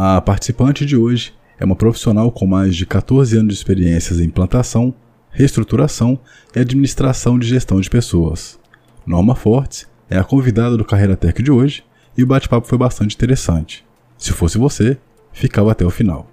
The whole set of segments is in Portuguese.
A participante de hoje é uma profissional com mais de 14 anos de experiências em implantação, reestruturação e administração de gestão de pessoas. Norma Fortes é a convidada do Carreira Tech de hoje e o bate-papo foi bastante interessante. Se fosse você, ficava até o final.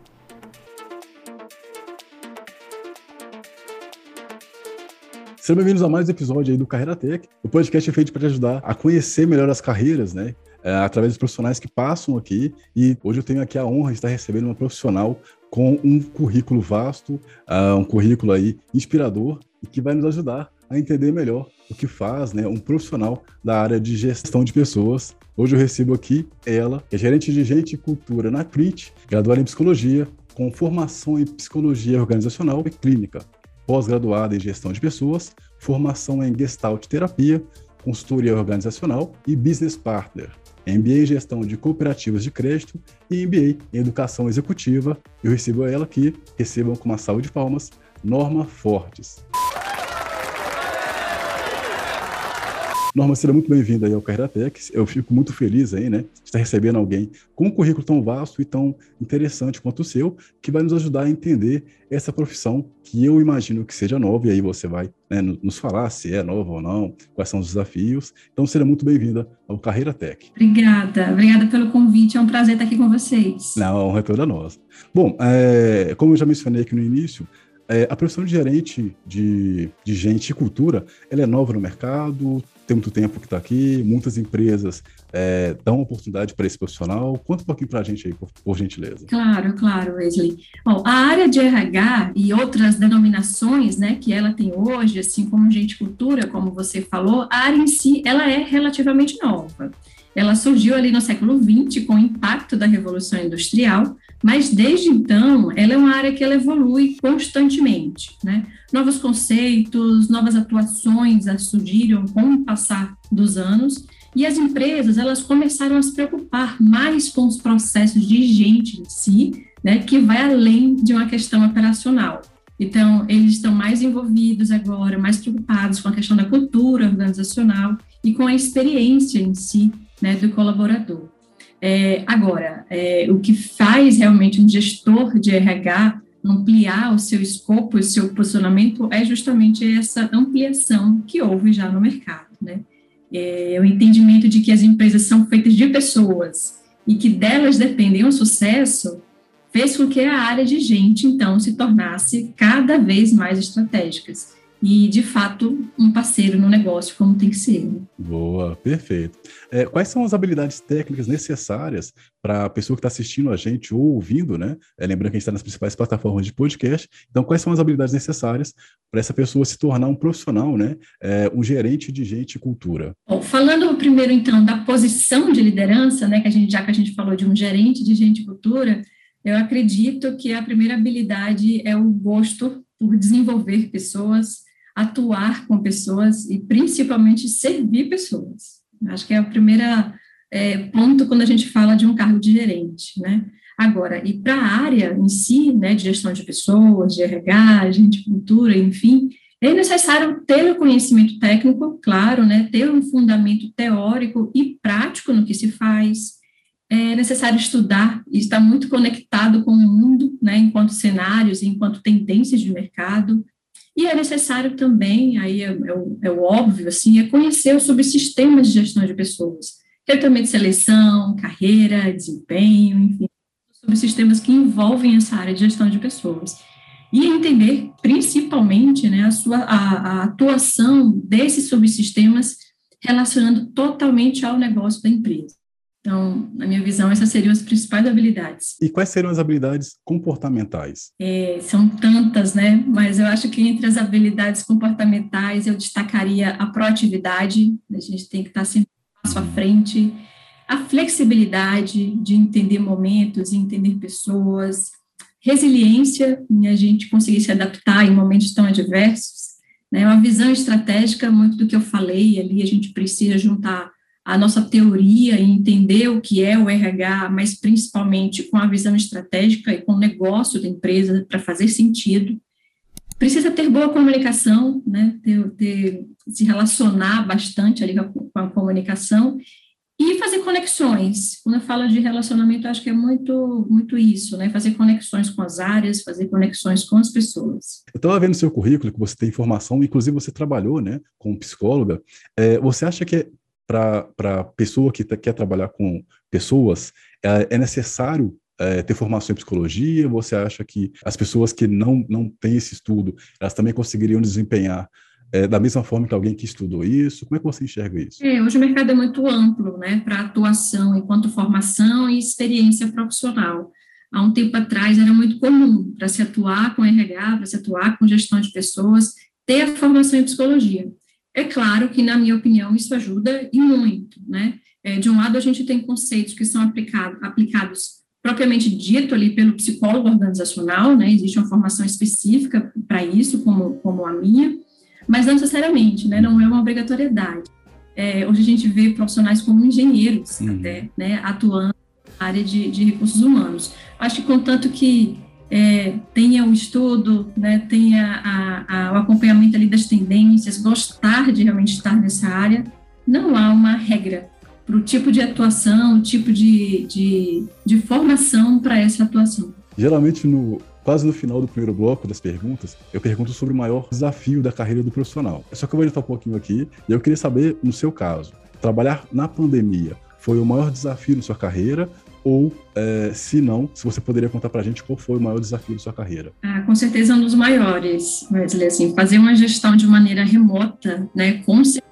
Sejam bem-vindos a mais um episódio aí do Carreira Tech. O podcast é feito para te ajudar a conhecer melhor as carreiras, né? É, através dos profissionais que passam aqui. E hoje eu tenho aqui a honra de estar recebendo uma profissional com um currículo vasto, uh, um currículo aí inspirador e que vai nos ajudar a entender melhor o que faz né, um profissional da área de gestão de pessoas. Hoje eu recebo aqui ela, que é gerente de gente e cultura na CRIT, graduada em psicologia, com formação em psicologia organizacional e clínica pós-graduada em gestão de pessoas, formação em Gestalt Terapia, consultoria organizacional e business partner. MBA em gestão de cooperativas de crédito e MBA em educação executiva. Eu recebo ela aqui, recebam com uma salva de palmas, Norma Fortes. Norma, seja muito bem-vinda aí ao Carreira Tech. Eu fico muito feliz aí, né, de estar recebendo alguém com um currículo tão vasto e tão interessante quanto o seu, que vai nos ajudar a entender essa profissão que eu imagino que seja nova, e aí você vai né, nos falar se é nova ou não, quais são os desafios. Então, seja muito bem-vinda ao Carreira Tech. Obrigada, obrigada pelo convite, é um prazer estar aqui com vocês. Não, a honra é toda nossa. Bom, é, como eu já mencionei aqui no início, é, a profissão de gerente de, de gente e cultura, ela é nova no mercado, tem muito tempo que está aqui, muitas empresas é, dão oportunidade para esse profissional. Conta um pouquinho para a gente aí, por, por, gentileza. Claro, claro, Wesley. Bom, a área de RH e outras denominações né, que ela tem hoje, assim como gente cultura, como você falou, a área em si, ela é relativamente nova. Ela surgiu ali no século XX com o impacto da Revolução Industrial, mas desde então ela é uma área que ela evolui constantemente, né? Novos conceitos, novas atuações surgiram com o passar dos anos e as empresas elas começaram a se preocupar mais com os processos de gente em si, né? Que vai além de uma questão operacional. Então, eles estão mais envolvidos agora, mais preocupados com a questão da cultura organizacional e com a experiência em si né, do colaborador. É, agora, é, o que faz realmente um gestor de RH ampliar o seu escopo, o seu posicionamento, é justamente essa ampliação que houve já no mercado, né? É, o entendimento de que as empresas são feitas de pessoas e que delas dependem o sucesso, fez com que a área de gente, então, se tornasse cada vez mais estratégicas e, de fato, um parceiro no negócio como tem que ser. Né? Boa, perfeito. É, quais são as habilidades técnicas necessárias para a pessoa que está assistindo a gente ou ouvindo, né? É, lembrando que a gente está nas principais plataformas de podcast. Então, quais são as habilidades necessárias para essa pessoa se tornar um profissional, né? É, um gerente de gente e cultura? Bom, falando primeiro, então, da posição de liderança, né? Que a gente, já que a gente falou de um gerente de gente e cultura, eu acredito que a primeira habilidade é o gosto por desenvolver pessoas, atuar com pessoas e principalmente servir pessoas. Acho que é o primeiro é, ponto quando a gente fala de um cargo de gerente, né? Agora, e para a área em si, né, de gestão de pessoas, de RH, de cultura, enfim, é necessário ter o conhecimento técnico, claro, né, ter um fundamento teórico e prático no que se faz. É necessário estudar e estar muito conectado com o mundo, né, enquanto cenários, enquanto tendências de mercado. E é necessário também, aí é, é, o, é o óbvio, assim, é conhecer sobre sistemas de gestão de pessoas, recrutamento de seleção, carreira, desempenho, enfim, sobre sistemas que envolvem essa área de gestão de pessoas. E entender, principalmente, né, a, sua, a, a atuação desses subsistemas relacionando totalmente ao negócio da empresa. Então, na minha visão, essas seriam as principais habilidades. E quais seriam as habilidades comportamentais? É, são tantas, né? Mas eu acho que entre as habilidades comportamentais eu destacaria a proatividade, a gente tem que estar sempre um passo à frente, a flexibilidade de entender momentos, entender pessoas, resiliência, em a gente conseguir se adaptar em momentos tão adversos, né? Uma visão estratégica, muito do que eu falei ali, a gente precisa juntar a nossa teoria e entender o que é o RH, mas principalmente com a visão estratégica e com o negócio da empresa para fazer sentido. Precisa ter boa comunicação, né? Ter, ter, se relacionar bastante ali com a comunicação E fazer conexões. Quando eu falo de relacionamento, acho que é muito, muito isso, né? Fazer conexões com as áreas, fazer conexões com as pessoas. Eu estava vendo seu currículo, que você tem formação, inclusive você trabalhou, né, como psicóloga. É, você acha que para a pessoa que tá, quer trabalhar com pessoas, é, é necessário é, ter formação em psicologia? Você acha que as pessoas que não, não têm esse estudo, elas também conseguiriam desempenhar é, da mesma forma que alguém que estudou isso? Como é que você enxerga isso? É, hoje o mercado é muito amplo, né, para atuação enquanto formação e experiência profissional. Há um tempo atrás era muito comum para se atuar com RH, para se atuar com gestão de pessoas, ter a formação em psicologia. É claro que, na minha opinião, isso ajuda e muito, né? É, de um lado, a gente tem conceitos que são aplicado, aplicados propriamente dito ali pelo psicólogo organizacional, né? Existe uma formação específica para isso, como, como a minha, mas não necessariamente, né, não é uma obrigatoriedade. É, hoje a gente vê profissionais como engenheiros, uhum. até, né, atuando na área de, de, recursos humanos. Acho que contanto que é, tenha o estudo, né, tenha a, a, o acompanhamento ali das tendências, gostar de realmente estar nessa área, não há uma regra para o tipo de atuação, o tipo de, de, de formação para essa atuação. Geralmente no, Quase no final do primeiro bloco das perguntas, eu pergunto sobre o maior desafio da carreira do profissional. Só que eu vou editar um pouquinho aqui e eu queria saber, no seu caso, trabalhar na pandemia foi o maior desafio da sua carreira ou, é, se não, se você poderia contar para a gente qual foi o maior desafio da sua carreira? Ah, com certeza um dos maiores, Wesley, assim, fazer uma gestão de maneira remota, né, com certeza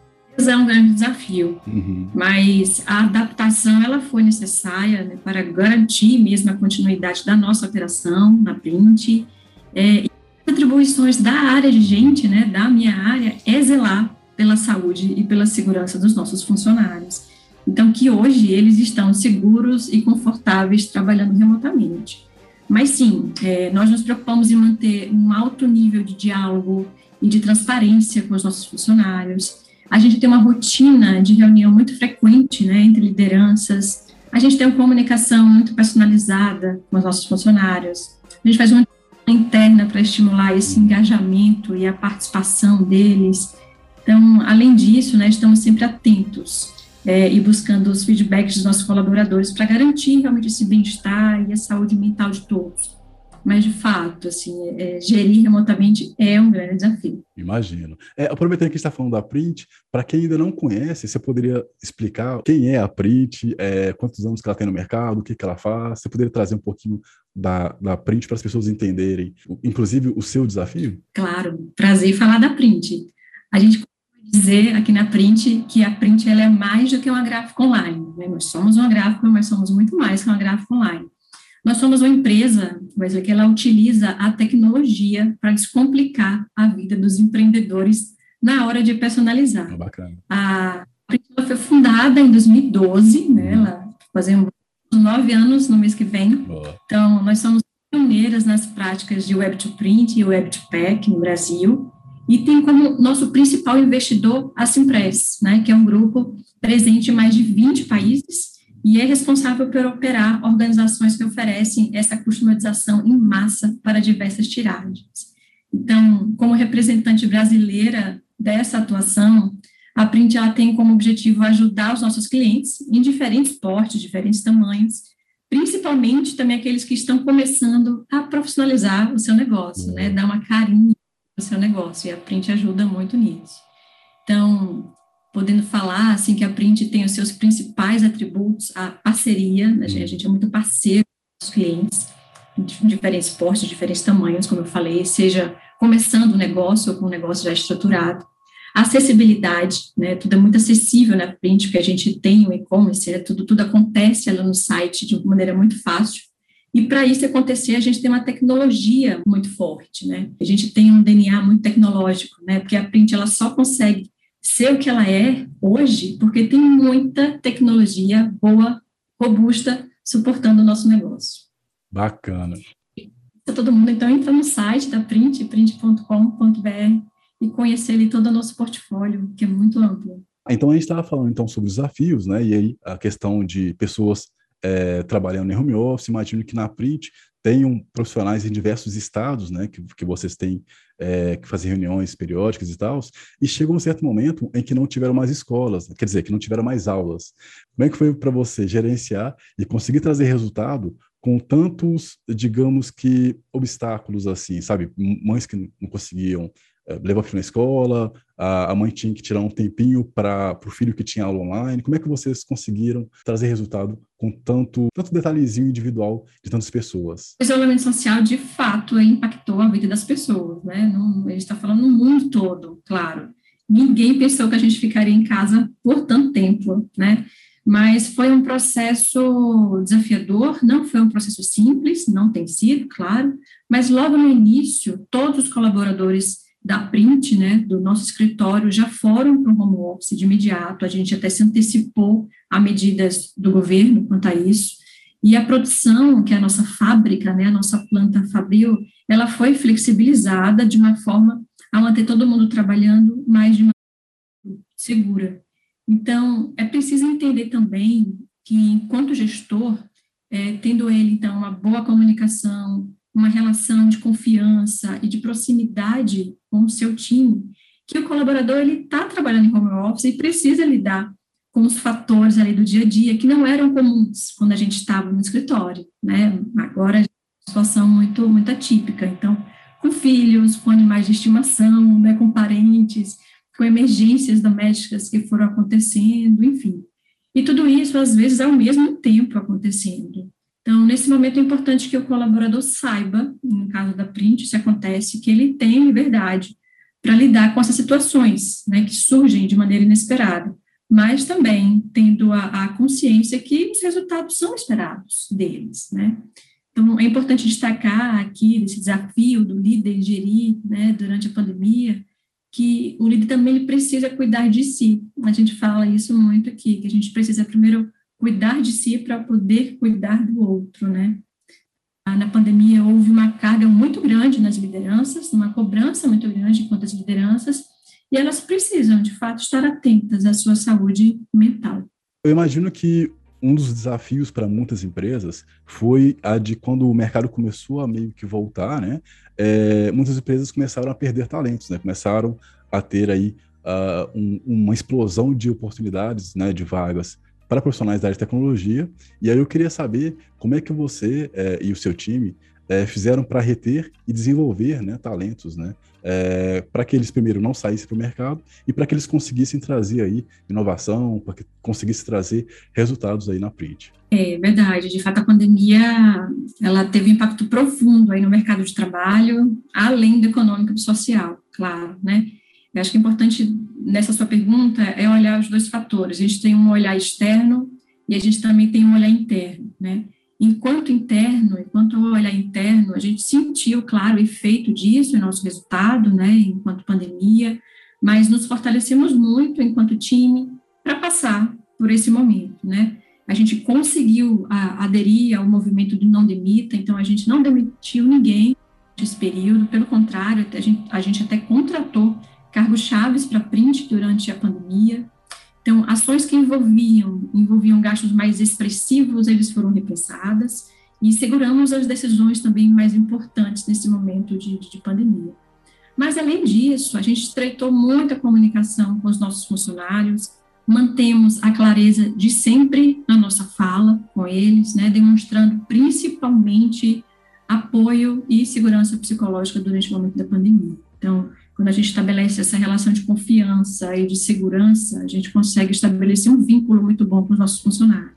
é um grande desafio, uhum. mas a adaptação ela foi necessária né, para garantir mesmo a continuidade da nossa operação na Print. É, e as atribuições da área de gente, né, da minha área, é zelar pela saúde e pela segurança dos nossos funcionários. Então, que hoje eles estão seguros e confortáveis trabalhando remotamente. Mas sim, é, nós nos preocupamos em manter um alto nível de diálogo e de transparência com os nossos funcionários, a gente tem uma rotina de reunião muito frequente, né, entre lideranças. A gente tem uma comunicação muito personalizada com os nossos funcionários. A gente faz uma interna para estimular esse engajamento e a participação deles. Então, além disso, né, estamos sempre atentos é, e buscando os feedbacks dos nossos colaboradores para garantir realmente esse bem-estar e a saúde mental de todos mas de fato, assim, é, gerir remotamente é um grande desafio. Imagino. É, aproveitando que está falando da Print, para quem ainda não conhece, você poderia explicar quem é a Print, é, quantos anos que ela tem no mercado, o que, que ela faz? Você poderia trazer um pouquinho da, da Print para as pessoas entenderem, inclusive o seu desafio? Claro, prazer falar da Print. A gente dizer aqui na Print que a Print ela é mais do que uma gráfica online. Né? Nós somos uma gráfica, mas somos muito mais que uma gráfica online. Nós somos uma empresa, mas é que ela utiliza a tecnologia para descomplicar a vida dos empreendedores na hora de personalizar. Ah, bacana. A ela foi fundada em 2012, né? Uhum. Ela fazemos nove anos no mês que vem. Boa. Então, nós somos pioneiras nas práticas de Web to Print e Web to Pack no Brasil. E tem como nosso principal investidor a Simpress, né, que é um grupo presente em mais de 20 países e é responsável por operar organizações que oferecem essa customização em massa para diversas tiragens. Então, como representante brasileira dessa atuação, a Print ela tem como objetivo ajudar os nossos clientes em diferentes portes, diferentes tamanhos, principalmente também aqueles que estão começando a profissionalizar o seu negócio, né, dar uma carinha no seu negócio, e a Print ajuda muito nisso. Então, podendo falar assim que a Print tem os seus principais atributos, a parceria, né, a gente é muito parceiro dos clientes, de diferentes portes, de diferentes tamanhos, como eu falei, seja começando o negócio ou com o negócio já estruturado. A acessibilidade, né, tudo é muito acessível na Print, porque a gente tem o e-commerce, né, tudo, tudo acontece lá no site de maneira muito fácil. E para isso acontecer, a gente tem uma tecnologia muito forte, né? A gente tem um DNA muito tecnológico, né? Porque a Print ela só consegue ser o que ela é hoje, porque tem muita tecnologia boa, robusta, suportando o nosso negócio. Bacana. Todo mundo, então, entra no site da Print, print.com.br, e conhecer ali todo o nosso portfólio, que é muito amplo. Então, a gente estava falando, então, sobre desafios, né, e aí a questão de pessoas é, trabalhando em home office, imagino que na Print tenham profissionais em diversos estados, né, que, que vocês têm é, que fazia reuniões periódicas e tal, e chegou um certo momento em que não tiveram mais escolas, quer dizer, que não tiveram mais aulas. Como é que foi para você gerenciar e conseguir trazer resultado com tantos, digamos que, obstáculos assim, sabe? Mães que não conseguiam eh, levar filho na escola, a, mãe tinha que tirar um tempinho para o filho que tinha aula online. Como é que vocês conseguiram trazer resultado com tanto, tanto detalhezinho individual de tantas pessoas? O isolamento social, de fato, impactou a vida das pessoas, né? Não, a gente está falando no mundo todo, claro. Ninguém pensou que a gente ficaria em casa por tanto tempo, né? Mas foi um processo desafiador, não foi um processo simples, não tem sido, claro, mas logo no início, todos os colaboradores da Print, né, do nosso escritório, já foram para o home office de imediato, a gente até se antecipou a medidas do governo quanto a isso, e a produção, que é a nossa fábrica, né, a nossa planta fabril, ela foi flexibilizada de uma forma a manter todo mundo trabalhando mais de maneira segura. Então, é preciso entender também que, enquanto gestor, é, tendo ele, então, uma boa comunicação, uma relação de confiança e de proximidade com o seu time, que o colaborador ele está trabalhando em home office e precisa lidar com os fatores ali do dia a dia que não eram comuns quando a gente estava no escritório, né? Agora uma situação muito muito atípica, então com filhos, com animais de estimação, né, com parentes, com emergências domésticas que foram acontecendo, enfim. E tudo isso às vezes ao mesmo tempo acontecendo. Então, nesse momento é importante que o colaborador saiba, no caso da print, se acontece, que ele tem liberdade para lidar com essas situações, né, que surgem de maneira inesperada, mas também tendo a, a consciência que os resultados são esperados deles, né. Então, é importante destacar aqui esse desafio do líder gerir, né, durante a pandemia, que o líder também ele precisa cuidar de si. A gente fala isso muito aqui, que a gente precisa primeiro cuidar de si para poder cuidar do outro, né? Ah, na pandemia houve uma carga muito grande nas lideranças, uma cobrança muito grande quanto às lideranças, e elas precisam, de fato, estar atentas à sua saúde mental. Eu imagino que um dos desafios para muitas empresas foi a de quando o mercado começou a meio que voltar, né? É, muitas empresas começaram a perder talentos, né? Começaram a ter aí uh, um, uma explosão de oportunidades, né? De vagas para profissionais da área de tecnologia. E aí eu queria saber como é que você é, e o seu time é, fizeram para reter e desenvolver né, talentos, né? É, para que eles primeiro não saíssem para o mercado e para que eles conseguissem trazer aí inovação, para que conseguissem trazer resultados aí na print. É verdade, de fato a pandemia ela teve um impacto profundo aí no mercado de trabalho, além do econômico e social, claro, né? Eu acho que é importante nessa sua pergunta é olhar os dois fatores. A gente tem um olhar externo e a gente também tem um olhar interno, né? Enquanto interno, enquanto olhar interno, a gente sentiu, claro, o efeito disso, o nosso resultado, né, enquanto pandemia, mas nos fortalecemos muito enquanto time para passar por esse momento, né? A gente conseguiu a, aderir ao movimento do não demita, então a gente não demitiu ninguém nesse período, pelo contrário, a gente, a gente até contratou cargos chaves para print durante a pandemia. Então, ações que envolviam, envolviam gastos mais expressivos, eles foram repensadas e seguramos as decisões também mais importantes nesse momento de, de pandemia. Mas, além disso, a gente estreitou muita comunicação com os nossos funcionários, mantemos a clareza de sempre na nossa fala com eles, né, demonstrando principalmente apoio e segurança psicológica durante o momento da pandemia. Então, quando a gente estabelece essa relação de confiança e de segurança, a gente consegue estabelecer um vínculo muito bom com os nossos funcionários.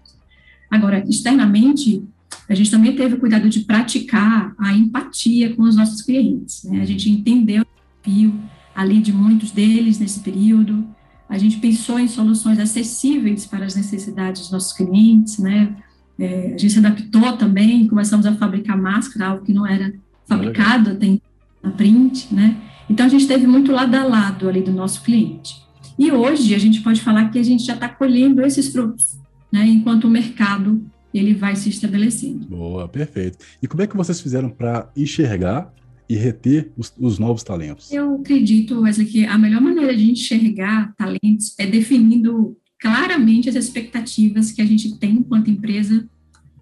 Agora, externamente, a gente também teve o cuidado de praticar a empatia com os nossos clientes. Né? A gente entendeu o desafio ali de muitos deles nesse período. A gente pensou em soluções acessíveis para as necessidades dos nossos clientes, né? É, a gente se adaptou também, começamos a fabricar máscara, algo que não era fabricado até na print, né? Então, a gente teve muito lado a lado ali do nosso cliente. E hoje, a gente pode falar que a gente já está colhendo esses frutos, né, enquanto o mercado ele vai se estabelecendo. Boa, perfeito. E como é que vocês fizeram para enxergar e reter os, os, novos talentos? Eu acredito, Wesley, que a melhor maneira de enxergar talentos é definindo claramente as expectativas que a gente tem enquanto empresa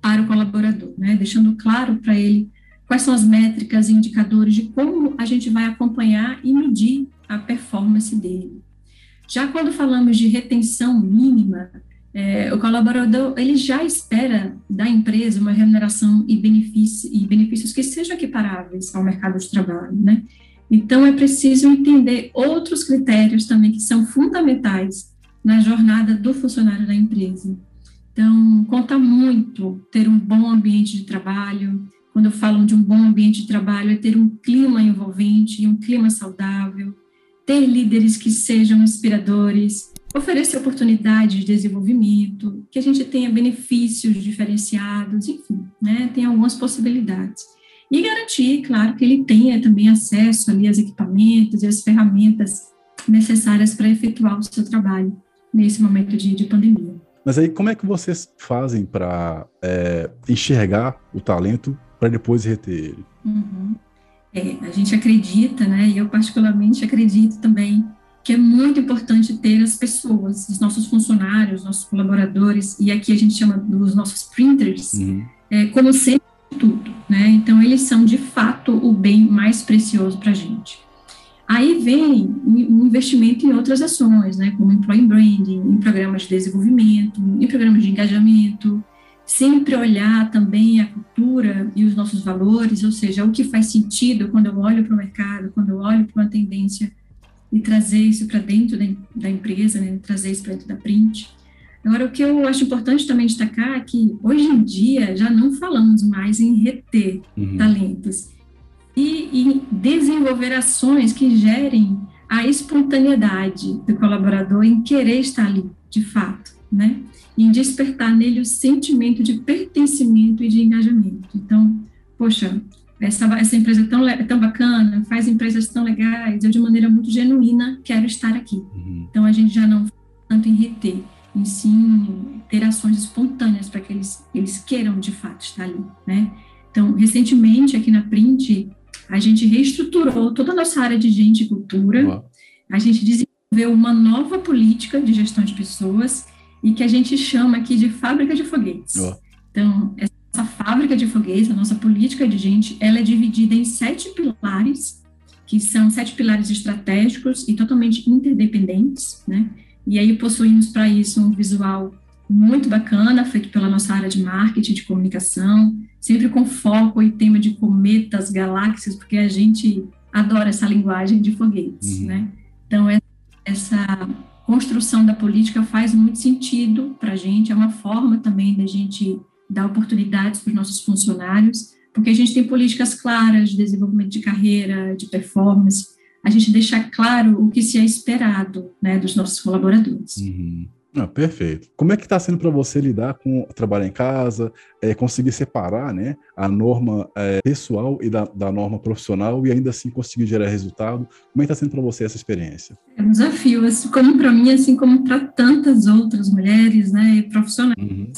para o colaborador, né? deixando claro para ele quais são as métricas e indicadores de como a gente vai acompanhar e medir a performance dele. Já quando falamos de retenção mínima, é, o colaborador ele já espera da empresa uma remuneração e, e benefícios que sejam equiparáveis ao mercado de trabalho, né? Então é preciso entender outros critérios também que são fundamentais na jornada do funcionário da empresa. Então conta muito ter um bom ambiente de trabalho, quando falo de um bom ambiente de trabalho, é ter um clima envolvente e um clima saudável, ter líderes que sejam inspiradores, oferecer oportunidades de desenvolvimento, que a gente tenha benefícios diferenciados, enfim, né, tem algumas possibilidades. E garantir, claro, que ele tenha também acesso ali aos equipamentos e às ferramentas necessárias para efetuar o seu trabalho nesse momento de, de pandemia. Mas aí, como é que vocês fazem para é, enxergar o talento para depois reter ele. Uhum. É, a gente acredita, né, e eu particularmente acredito também, que é muito importante ter as pessoas, os nossos funcionários, nossos colaboradores, e aqui a gente chama dos nossos printers, uhum. é, como sempre tudo, né? Então, eles são, de fato, o bem mais precioso para a gente. Aí vem um investimento em outras ações, né, como employee branding, em programas de desenvolvimento, em programas de engajamento, sempre olhar também a cultura e os nossos valores, ou seja, o que faz sentido quando eu olho para o mercado, quando eu olho para uma tendência e trazer isso para dentro da, da empresa, né, trazer isso para dentro da print. Agora, o que eu acho importante também destacar é que hoje em dia já não falamos mais em reter uhum. talentos e em desenvolver ações que gerem a espontaneidade do colaborador em querer estar ali, de fato, né? em despertar nele o sentimento de pertencimento e de engajamento. Então, poxa, essa, essa empresa é tão, tão bacana, faz empresas tão legais, eu de maneira muito genuína quero estar aqui. Uhum. Então, a gente já não tanto em reter, em sim ter ações espontâneas para que eles, eles queiram de fato estar ali, né? Então, recentemente, aqui na Print, a gente reestruturou toda a nossa área de gente e cultura, a gente desenvolveu uma nova política de gestão de pessoas, e que a gente chama aqui de fábrica de foguetes. Oh. Então, essa fábrica de foguetes, a nossa política de gente, ela é dividida em sete pilares, que são sete pilares estratégicos e totalmente interdependentes, né? E aí possuímos para isso um visual muito bacana, feito pela nossa área de marketing, de comunicação, sempre com foco e tema de cometas, galáxias, porque a gente adora essa linguagem de foguetes, uhum. né? Então, essa construção da política faz muito sentido para a gente, é uma forma também da gente dar oportunidades para os nossos funcionários, porque a gente tem políticas claras de desenvolvimento de carreira, de performance, a gente deixa claro o que se é esperado né, dos nossos colaboradores. Uhum. Ah, perfeito. Como é que está sendo para você lidar com trabalhar em casa, é, conseguir separar né, a norma é, pessoal e da, da, norma profissional e ainda assim conseguir gerar resultado? Como é que está sendo para você essa experiência? É um desafio, assim, como para mim, assim como para tantas outras mulheres né, profissionais. Uhum.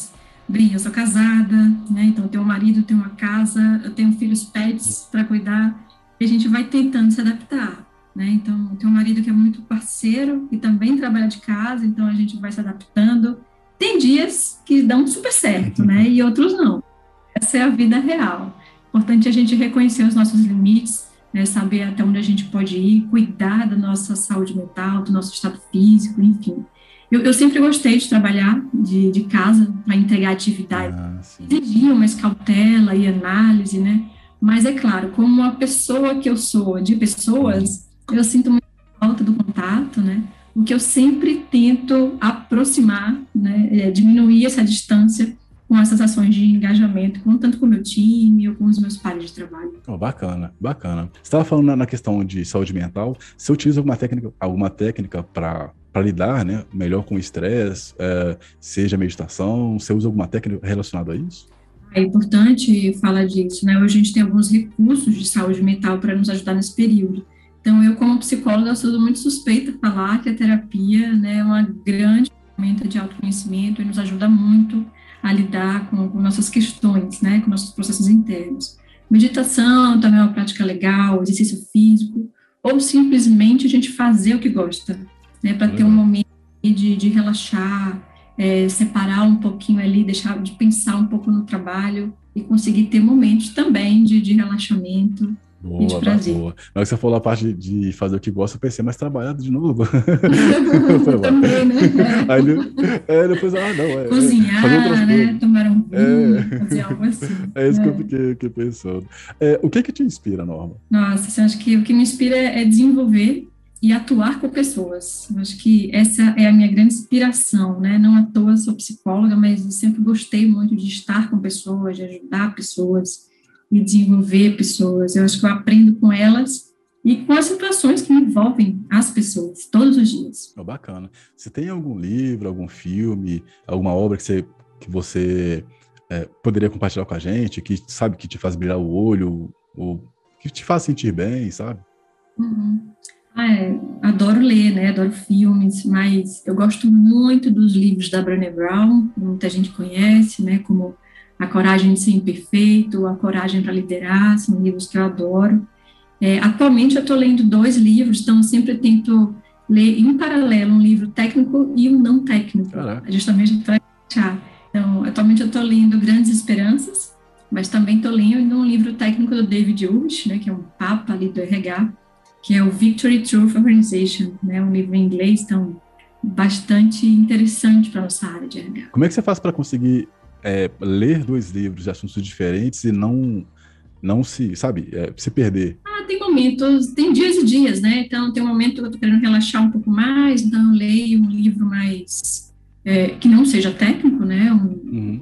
Bem, eu sou casada, né, então eu tenho um marido, tenho uma casa, eu tenho filhos pets para cuidar, e a gente vai tentando se adaptar. Né? Então, tem um marido que é muito parceiro e também trabalha de casa, então a gente vai se adaptando. Tem dias que dão super certo, né? E outros não. Essa é a vida real. Importante a gente reconhecer os nossos limites, né? saber até onde a gente pode ir, cuidar da nossa saúde mental, do nosso estado físico, enfim. Eu, eu sempre gostei de trabalhar de, de casa para entregar atividade. Ah, Exigia mais cautela e análise, né? Mas é claro, como uma pessoa que eu sou de pessoas, eu sinto muita falta do contato, né? O que eu sempre tento aproximar, né? É diminuir essa distância com essas ações de engajamento, tanto com o meu time ou com os meus pares de trabalho. Oh, bacana, bacana. Você estava falando na, na, questão de saúde mental, você utiliza alguma técnica, alguma técnica para para lidar né, melhor com o estresse, é, seja meditação, você usa alguma técnica relacionada a isso? É importante falar disso, né? Hoje a gente tem alguns recursos de saúde mental para nos ajudar nesse período. Então, eu, como psicóloga, sou muito suspeita a falar que a terapia né, é uma grande ferramenta de autoconhecimento e nos ajuda muito a lidar com, com nossas questões, né, com nossos processos internos. Meditação também é uma prática legal, exercício físico, ou simplesmente a gente fazer o que gosta, né, para ter um momento de, de relaxar, é, separar um pouquinho ali, deixar de pensar um pouco no trabalho, e conseguir ter momentos também de, de relaxamento Boa. Boa. Na hora que você falou a parte de fazer o que gosta, eu pensei, mas trabalhado de novo. Também, né? Aí, é, depois, ah, não, é. é Cozinhar, né? Tomar um vinho, é. fazer algo assim. É isso é. que eu é. fiquei, fiquei pensando. É, o que que te inspira, Norma? Nossa, eu acho que o que me inspira é desenvolver e atuar com pessoas. Eu acho que essa é a minha grande inspiração, né? Não à toa sou psicóloga, mas eu sempre gostei muito de estar com pessoas, de ajudar pessoas e desenvolver pessoas. Eu acho que eu aprendo com elas e com as situações que envolvem as pessoas todos os dias. Oh, bacana. Você tem algum livro, algum filme, alguma obra que você, que você é, poderia compartilhar com a gente, que sabe que te faz brilhar o olho, ou que te faz sentir bem, sabe? Uhum. Ah, é, adoro ler, né? Adoro filmes, mas eu gosto muito dos livros da Brené Brown, muita gente conhece, né? Como A Coragem de Ser Imperfeito, A Coragem para Liderar, são livros que eu adoro. É, atualmente eu estou lendo dois livros, então eu sempre tento ler em paralelo um livro técnico e um não técnico, Caraca. justamente para achar. Então, atualmente eu estou lendo Grandes Esperanças, mas também estou lendo um livro técnico do David Ulrich, né, que é um papa ali do RH, que é o Victory Truth Organization, né, um livro em inglês, então bastante interessante para nossa área de RH. Como é que você faz para conseguir é, ler dois livros de assuntos diferentes e não não se, sabe, é, se perder? Ah, tem momentos, tem dias e dias, né? Então, tem um momento que eu estou querendo relaxar um pouco mais, então eu leio um livro mais, é, que não seja técnico, né? Um uhum.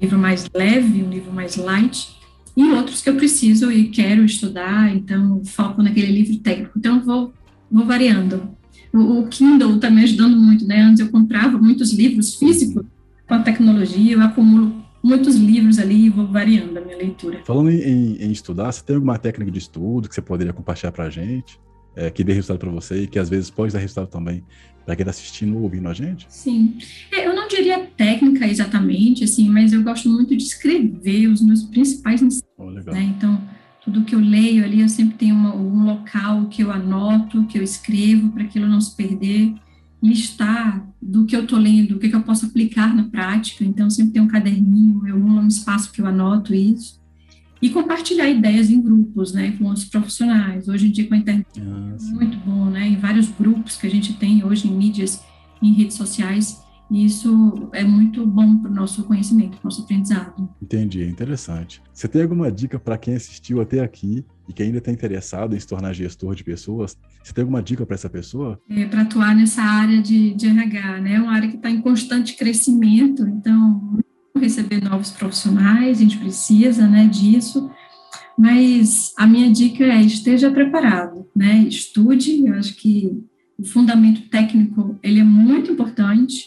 livro mais leve, um livro mais light e outros que eu preciso e quero estudar, então foco naquele livro técnico. Então vou, vou variando. O, o Kindle está me ajudando muito, né? Antes eu comprava muitos livros físicos, com a tecnologia eu acumulo muitos livros ali e vou variando a minha leitura. Falando em, em estudar, você tem alguma técnica de estudo que você poderia compartilhar para a gente? É, que dê resultado para você e que às vezes pode dar resultado também para quem está assistindo ou ouvindo a gente? Sim. É, eu não diria técnica exatamente, assim, mas eu gosto muito de escrever os meus principais ensinos. Oh, né? Então, tudo que eu leio ali, eu sempre tenho uma, um local que eu anoto, que eu escrevo para aquilo não se perder, listar do que eu estou lendo, o que, que, eu posso aplicar na prática. Então, sempre tem um caderninho, eu um espaço que eu anoto isso e compartilhar ideias em grupos, né, com outros profissionais. Hoje em dia com a internet ah, é muito bom, né, em vários grupos que a gente tem hoje em mídias, em redes sociais, e isso é muito bom para o nosso conhecimento, para o nosso aprendizado. Entendi, interessante. Você tem alguma dica para quem assistiu até aqui e que ainda está interessado em se tornar gestor de pessoas? Você tem alguma dica para essa pessoa? É, para atuar nessa área de, de RH, né? É uma área que está em constante crescimento, então receber novos profissionais, a gente precisa, né, disso, mas a minha dica é esteja preparado, né, estude, eu acho que o fundamento técnico, ele é muito importante,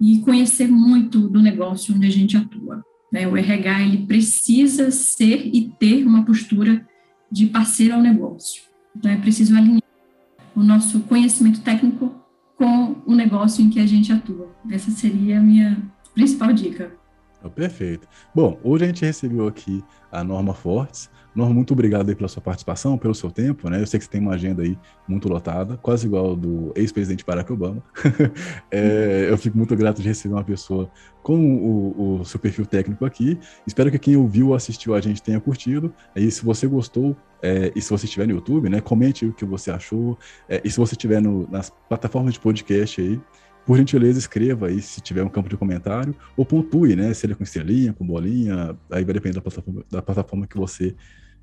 e conhecer muito do negócio onde a gente atua. Né? O RH, ele precisa ser e ter uma postura de parceiro ao negócio. Então, é preciso alinhar o nosso conhecimento técnico com o negócio em que a gente atua. Essa seria a minha principal dica. Perfeito. Bom, hoje a gente recebeu aqui a Norma Fortes. Norma, muito obrigado aí pela sua participação, pelo seu tempo, né? Eu sei que você tem uma agenda aí muito lotada, quase igual do ex-presidente Barack Obama. é, eu fico muito grato de receber uma pessoa com o, o, seu perfil técnico aqui. Espero que quem ouviu ou assistiu a gente tenha curtido. Aí, se você gostou, é, e se você estiver no YouTube, né, comente o que você achou. É, e se você estiver nas plataformas de podcast aí, por gentileza, escreva aí se tiver um campo de comentário, ou pontue, né? Se ele é com estrelinha, com bolinha, aí vai depender da plataforma, da plataforma que você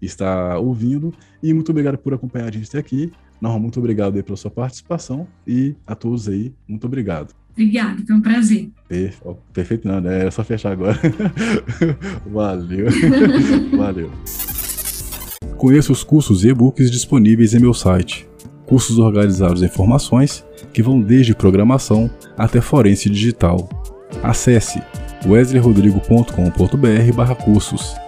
está ouvindo. E muito obrigado por acompanhar a gente até aqui. Norma, muito obrigado aí pela sua participação e a todos aí, muito obrigado. Obrigado, foi um prazer. perfeito, não, né? É só fechar agora. Valeu. Valeu. Conheça os cursos e e-books disponíveis em meu site. Cursos organizados em formações que vão desde programação até forense digital. Acesse wesleyrodrigo.com.br/cursos